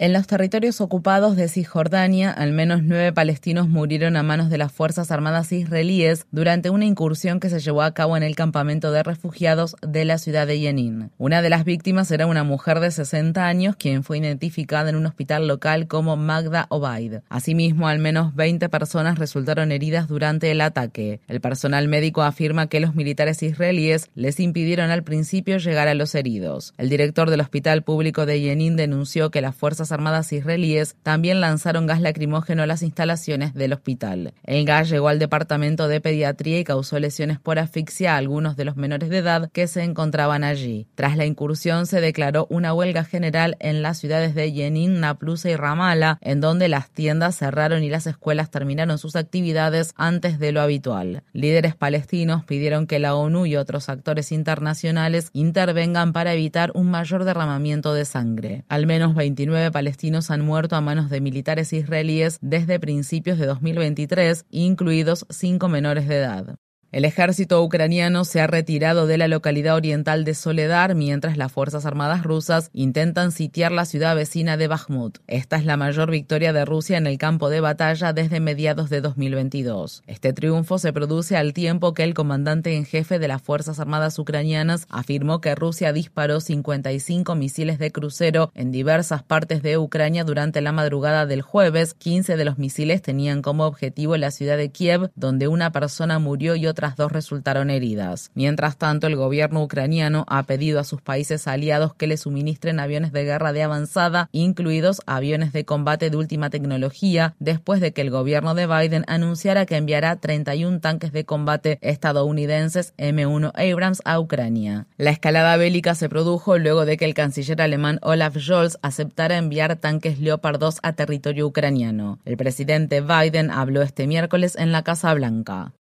En los territorios ocupados de Cisjordania, al menos nueve palestinos murieron a manos de las Fuerzas Armadas israelíes durante una incursión que se llevó a cabo en el campamento de refugiados de la ciudad de Yenin. Una de las víctimas era una mujer de 60 años, quien fue identificada en un hospital local como Magda Obaid. Asimismo, al menos 20 personas resultaron heridas durante el ataque. El personal médico afirma que los militares israelíes les impidieron al principio llegar a los heridos. El director del Hospital Público de Yenin denunció que las Fuerzas Armadas israelíes también lanzaron gas lacrimógeno a las instalaciones del hospital. El gas llegó al departamento de pediatría y causó lesiones por asfixia a algunos de los menores de edad que se encontraban allí. Tras la incursión se declaró una huelga general en las ciudades de Jenin, Naplusa y Ramala, en donde las tiendas cerraron y las escuelas terminaron sus actividades antes de lo habitual. Líderes palestinos pidieron que la ONU y otros actores internacionales intervengan para evitar un mayor derramamiento de sangre. Al menos 29 palestinos han muerto a manos de militares israelíes desde principios de 2023, incluidos cinco menores de edad. El ejército ucraniano se ha retirado de la localidad oriental de Soledar mientras las Fuerzas Armadas rusas intentan sitiar la ciudad vecina de Bakhmut. Esta es la mayor victoria de Rusia en el campo de batalla desde mediados de 2022. Este triunfo se produce al tiempo que el comandante en jefe de las Fuerzas Armadas ucranianas afirmó que Rusia disparó 55 misiles de crucero en diversas partes de Ucrania durante la madrugada del jueves. 15 de los misiles tenían como objetivo la ciudad de Kiev, donde una persona murió y otra dos resultaron heridas. Mientras tanto, el gobierno ucraniano ha pedido a sus países aliados que le suministren aviones de guerra de avanzada, incluidos aviones de combate de última tecnología, después de que el gobierno de Biden anunciara que enviará 31 tanques de combate estadounidenses M1 Abrams a Ucrania. La escalada bélica se produjo luego de que el canciller alemán Olaf Scholz aceptara enviar tanques Leopard 2 a territorio ucraniano. El presidente Biden habló este miércoles en la Casa Blanca.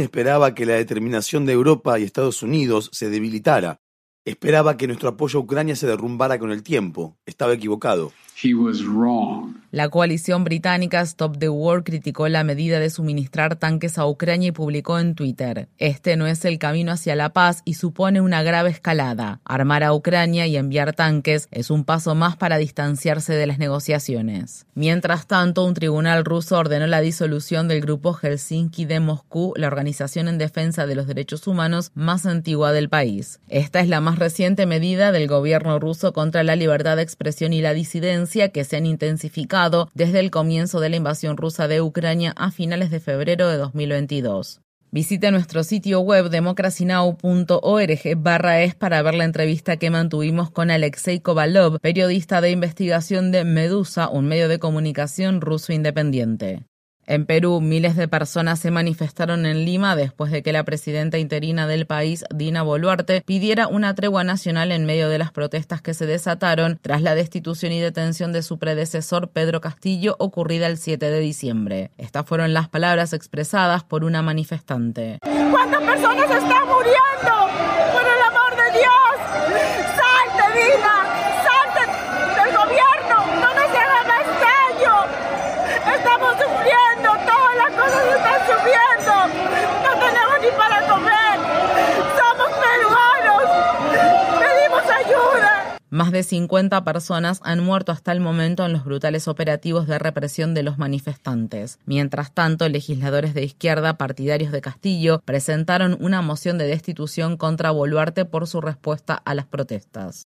Esperaba que la determinación de Europa y Estados Unidos se debilitara. Esperaba que nuestro apoyo a Ucrania se derrumbara con el tiempo. Estaba equivocado. La coalición británica Stop the War criticó la medida de suministrar tanques a Ucrania y publicó en Twitter, este no es el camino hacia la paz y supone una grave escalada. Armar a Ucrania y enviar tanques es un paso más para distanciarse de las negociaciones. Mientras tanto, un tribunal ruso ordenó la disolución del grupo Helsinki de Moscú, la organización en defensa de los derechos humanos más antigua del país. Esta es la más reciente medida del gobierno ruso contra la libertad de expresión y la disidencia que se han intensificado desde el comienzo de la invasión rusa de Ucrania a finales de febrero de 2022. Visite nuestro sitio web democracynow.org barra es para ver la entrevista que mantuvimos con Alexei Kovalov, periodista de investigación de Medusa, un medio de comunicación ruso independiente. En Perú, miles de personas se manifestaron en Lima después de que la presidenta interina del país, Dina Boluarte, pidiera una tregua nacional en medio de las protestas que se desataron tras la destitución y detención de su predecesor, Pedro Castillo, ocurrida el 7 de diciembre. Estas fueron las palabras expresadas por una manifestante. ¿Cuántas personas están muriendo? Más de 50 personas han muerto hasta el momento en los brutales operativos de represión de los manifestantes. Mientras tanto, legisladores de izquierda partidarios de Castillo presentaron una moción de destitución contra Boluarte por su respuesta a las protestas.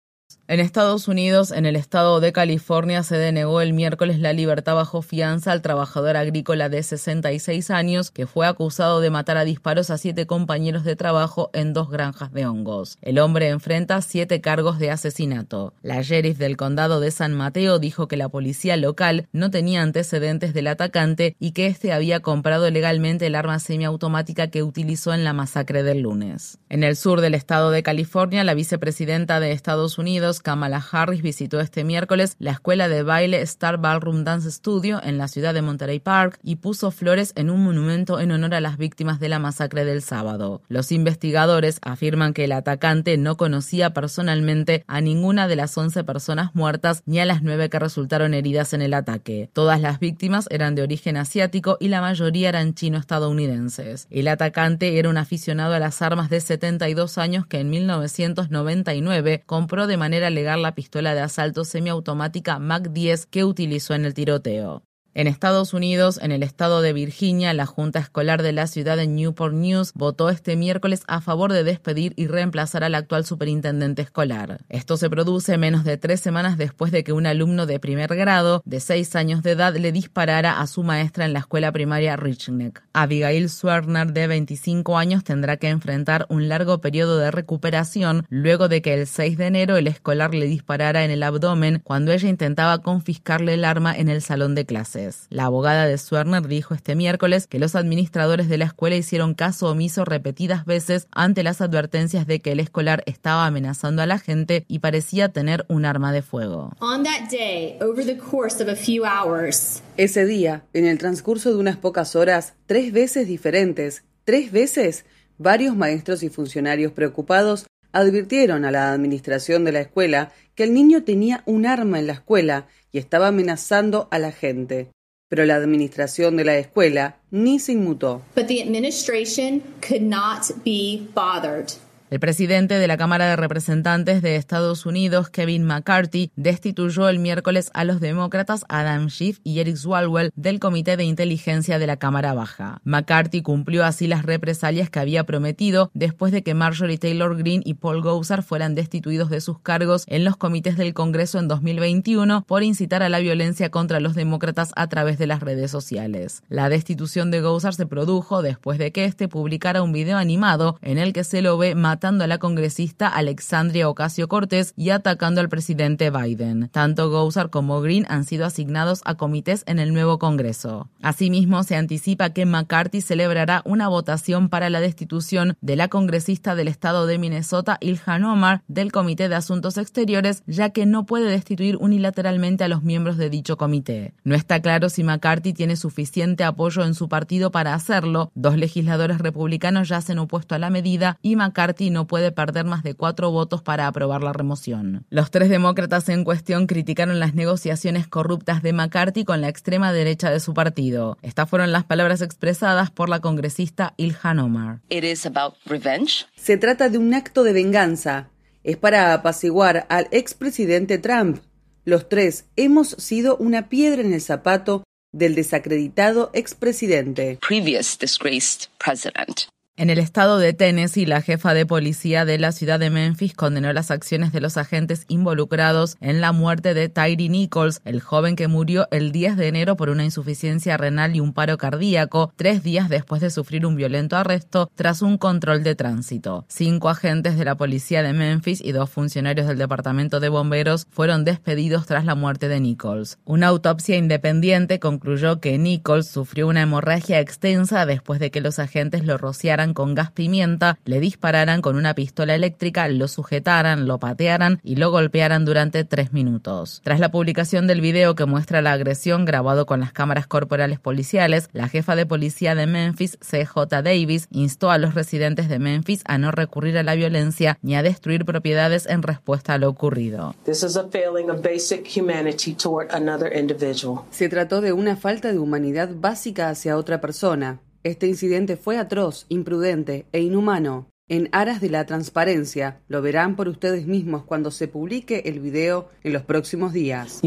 En Estados Unidos, en el estado de California, se denegó el miércoles la libertad bajo fianza al trabajador agrícola de 66 años que fue acusado de matar a disparos a siete compañeros de trabajo en dos granjas de hongos. El hombre enfrenta siete cargos de asesinato. La sheriff del condado de San Mateo dijo que la policía local no tenía antecedentes del atacante y que éste había comprado legalmente el arma semiautomática que utilizó en la masacre del lunes. En el sur del estado de California, la vicepresidenta de Estados Unidos, Kamala Harris visitó este miércoles la escuela de baile Star Ballroom Dance Studio en la ciudad de Monterey Park y puso flores en un monumento en honor a las víctimas de la masacre del sábado. Los investigadores afirman que el atacante no conocía personalmente a ninguna de las 11 personas muertas ni a las nueve que resultaron heridas en el ataque. Todas las víctimas eran de origen asiático y la mayoría eran chino-estadounidenses. El atacante era un aficionado a las armas de 72 años que en 1999 compró de manera legal la pistola de asalto semiautomática MAC-10 que utilizó en el tiroteo. En Estados Unidos, en el estado de Virginia, la Junta Escolar de la ciudad de Newport News votó este miércoles a favor de despedir y reemplazar al actual superintendente escolar. Esto se produce menos de tres semanas después de que un alumno de primer grado, de seis años de edad, le disparara a su maestra en la escuela primaria Richneck. Abigail Swerner, de 25 años, tendrá que enfrentar un largo periodo de recuperación luego de que el 6 de enero el escolar le disparara en el abdomen cuando ella intentaba confiscarle el arma en el salón de clase. La abogada de Swerner dijo este miércoles que los administradores de la escuela hicieron caso omiso repetidas veces ante las advertencias de que el escolar estaba amenazando a la gente y parecía tener un arma de fuego. Ese día, en el transcurso de unas pocas horas, tres veces diferentes, tres veces, varios maestros y funcionarios preocupados advirtieron a la administración de la escuela que el niño tenía un arma en la escuela y estaba amenazando a la gente. Pero la administración de la escuela ni se inmutó. El presidente de la Cámara de Representantes de Estados Unidos, Kevin McCarthy, destituyó el miércoles a los demócratas Adam Schiff y Eric Swalwell del Comité de Inteligencia de la Cámara Baja. McCarthy cumplió así las represalias que había prometido después de que Marjorie Taylor Greene y Paul Gosar fueran destituidos de sus cargos en los comités del Congreso en 2021 por incitar a la violencia contra los demócratas a través de las redes sociales. La destitución de Gosar se produjo después de que este publicara un video animado en el que se lo ve matando a la congresista Alexandria Ocasio Cortés y atacando al presidente Biden. Tanto Gosar como Green han sido asignados a comités en el nuevo Congreso. Asimismo, se anticipa que McCarthy celebrará una votación para la destitución de la congresista del estado de Minnesota, Ilhan Omar, del Comité de Asuntos Exteriores, ya que no puede destituir unilateralmente a los miembros de dicho comité. No está claro si McCarthy tiene suficiente apoyo en su partido para hacerlo. Dos legisladores republicanos ya se han opuesto a la medida y McCarthy no puede perder más de cuatro votos para aprobar la remoción. Los tres demócratas en cuestión criticaron las negociaciones corruptas de McCarthy con la extrema derecha de su partido. Estas fueron las palabras expresadas por la congresista Ilhan Omar. Se trata de un acto de venganza. Es para apaciguar al expresidente Trump. Los tres hemos sido una piedra en el zapato del desacreditado expresidente. Previous disgraced president. En el estado de Tennessee, la jefa de policía de la ciudad de Memphis condenó las acciones de los agentes involucrados en la muerte de Tyree Nichols, el joven que murió el 10 de enero por una insuficiencia renal y un paro cardíaco, tres días después de sufrir un violento arresto tras un control de tránsito. Cinco agentes de la policía de Memphis y dos funcionarios del departamento de bomberos fueron despedidos tras la muerte de Nichols. Una autopsia independiente concluyó que Nichols sufrió una hemorragia extensa después de que los agentes lo rociaran con gas pimienta, le dispararan con una pistola eléctrica, lo sujetaran, lo patearan y lo golpearan durante tres minutos. Tras la publicación del video que muestra la agresión grabado con las cámaras corporales policiales, la jefa de policía de Memphis, CJ Davis, instó a los residentes de Memphis a no recurrir a la violencia ni a destruir propiedades en respuesta a lo ocurrido. Se trató de una falta de humanidad básica hacia otra persona. Este incidente fue atroz, imprudente e inhumano. En aras de la transparencia, lo verán por ustedes mismos cuando se publique el video en los próximos días.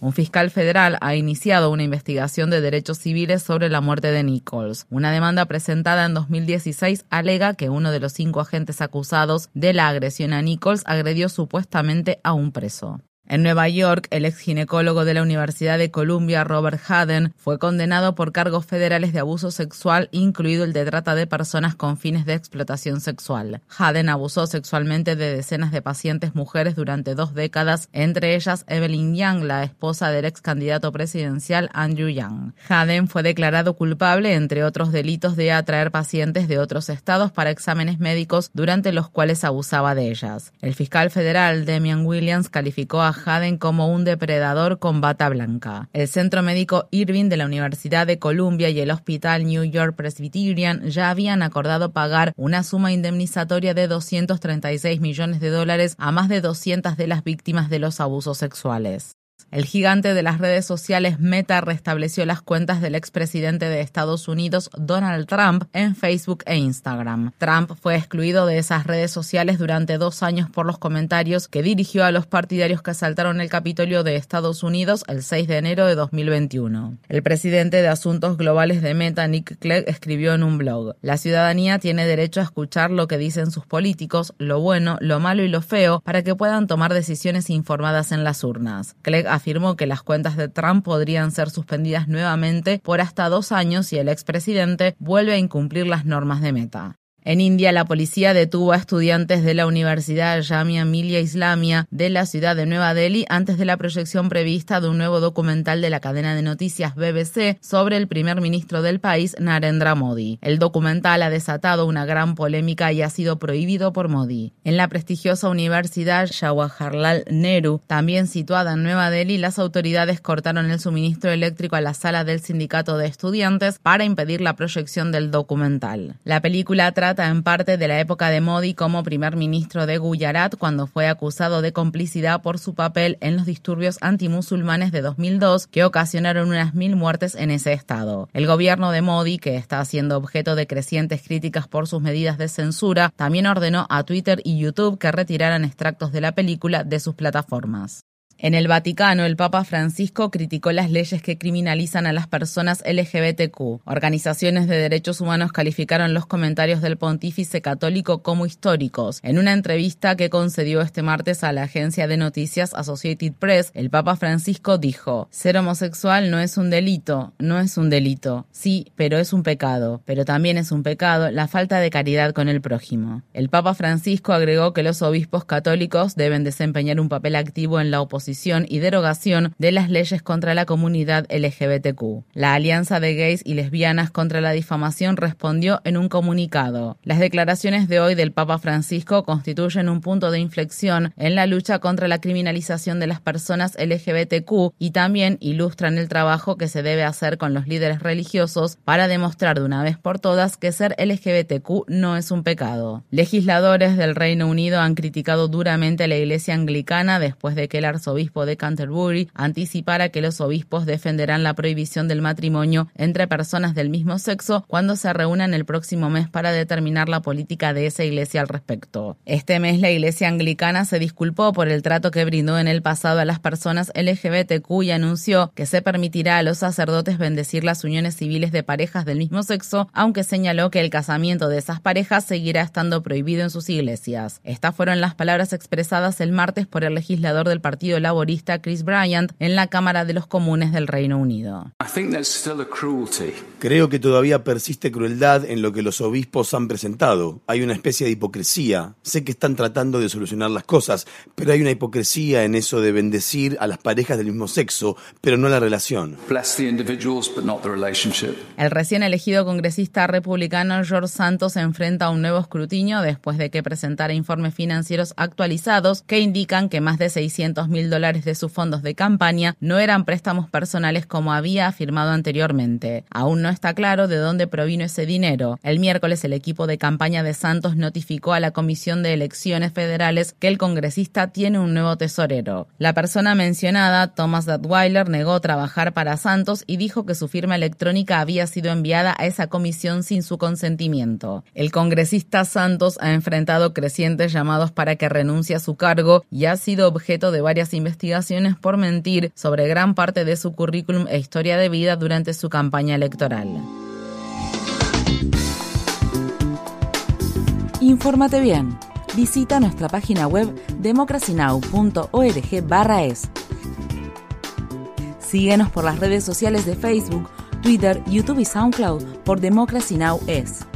Un fiscal federal ha iniciado una investigación de derechos civiles sobre la muerte de Nichols. Una demanda presentada en 2016 alega que uno de los cinco agentes acusados de la agresión a Nichols agredió supuestamente a un preso. En Nueva York, el ex ginecólogo de la Universidad de Columbia, Robert Haden, fue condenado por cargos federales de abuso sexual, incluido el de trata de personas con fines de explotación sexual. Haden abusó sexualmente de decenas de pacientes mujeres durante dos décadas, entre ellas Evelyn Young, la esposa del ex candidato presidencial Andrew Young. Haden fue declarado culpable, entre otros delitos, de atraer pacientes de otros estados para exámenes médicos durante los cuales abusaba de ellas. El fiscal federal Demian Williams calificó a Haden como un depredador con bata blanca. El Centro Médico Irving de la Universidad de Columbia y el Hospital New York Presbyterian ya habían acordado pagar una suma indemnizatoria de 236 millones de dólares a más de 200 de las víctimas de los abusos sexuales. El gigante de las redes sociales Meta restableció las cuentas del expresidente de Estados Unidos, Donald Trump, en Facebook e Instagram. Trump fue excluido de esas redes sociales durante dos años por los comentarios que dirigió a los partidarios que asaltaron el Capitolio de Estados Unidos el 6 de enero de 2021. El presidente de Asuntos Globales de Meta, Nick Clegg, escribió en un blog, La ciudadanía tiene derecho a escuchar lo que dicen sus políticos, lo bueno, lo malo y lo feo, para que puedan tomar decisiones informadas en las urnas. Clegg afirmó que las cuentas de Trump podrían ser suspendidas nuevamente por hasta dos años si el expresidente vuelve a incumplir las normas de meta. En India, la policía detuvo a estudiantes de la Universidad Jamia Millia Islamia de la ciudad de Nueva Delhi antes de la proyección prevista de un nuevo documental de la cadena de noticias BBC sobre el primer ministro del país, Narendra Modi. El documental ha desatado una gran polémica y ha sido prohibido por Modi. En la prestigiosa Universidad Jawaharlal Nehru, también situada en Nueva Delhi, las autoridades cortaron el suministro eléctrico a la sala del sindicato de estudiantes para impedir la proyección del documental. La película trata en parte de la época de Modi como primer ministro de Gujarat cuando fue acusado de complicidad por su papel en los disturbios antimusulmanes de 2002 que ocasionaron unas mil muertes en ese estado. El gobierno de Modi, que está siendo objeto de crecientes críticas por sus medidas de censura, también ordenó a Twitter y YouTube que retiraran extractos de la película de sus plataformas. En el Vaticano, el Papa Francisco criticó las leyes que criminalizan a las personas LGBTQ. Organizaciones de derechos humanos calificaron los comentarios del pontífice católico como históricos. En una entrevista que concedió este martes a la agencia de noticias Associated Press, el Papa Francisco dijo, ser homosexual no es un delito, no es un delito. Sí, pero es un pecado. Pero también es un pecado la falta de caridad con el prójimo. El Papa Francisco agregó que los obispos católicos deben desempeñar un papel activo en la oposición y derogación de las leyes contra la comunidad LGBTQ. La Alianza de Gays y Lesbianas contra la Difamación respondió en un comunicado. Las declaraciones de hoy del Papa Francisco constituyen un punto de inflexión en la lucha contra la criminalización de las personas LGBTQ y también ilustran el trabajo que se debe hacer con los líderes religiosos para demostrar de una vez por todas que ser LGBTQ no es un pecado. Legisladores del Reino Unido han criticado duramente a la Iglesia anglicana después de que el arzobispo de Canterbury anticipara que los obispos defenderán la prohibición del matrimonio entre personas del mismo sexo cuando se reúnan el próximo mes para determinar la política de esa iglesia al respecto. Este mes la iglesia anglicana se disculpó por el trato que brindó en el pasado a las personas LGBTQ y anunció que se permitirá a los sacerdotes bendecir las uniones civiles de parejas del mismo sexo, aunque señaló que el casamiento de esas parejas seguirá estando prohibido en sus iglesias. Estas fueron las palabras expresadas el martes por el legislador del Partido Chris Bryant en la Cámara de los Comunes del Reino Unido. Creo que todavía persiste crueldad en lo que los obispos han presentado. Hay una especie de hipocresía. Sé que están tratando de solucionar las cosas, pero hay una hipocresía en eso de bendecir a las parejas del mismo sexo, pero no la relación. El recién elegido congresista republicano George Santos se enfrenta a un nuevo escrutinio después de que presentara informes financieros actualizados que indican que más de 600 mil dólares de sus fondos de campaña no eran préstamos personales como había afirmado anteriormente. Aún no está claro de dónde provino ese dinero. El miércoles el equipo de campaña de Santos notificó a la Comisión de Elecciones Federales que el congresista tiene un nuevo tesorero. La persona mencionada, Thomas Dadweiler, negó trabajar para Santos y dijo que su firma electrónica había sido enviada a esa comisión sin su consentimiento. El congresista Santos ha enfrentado crecientes llamados para que renuncie a su cargo y ha sido objeto de varias por mentir sobre gran parte de su currículum e historia de vida durante su campaña electoral. Infórmate bien. Visita nuestra página web democracynow.org/es. Síguenos por las redes sociales de Facebook, Twitter, YouTube y SoundCloud por Democracy Now! es.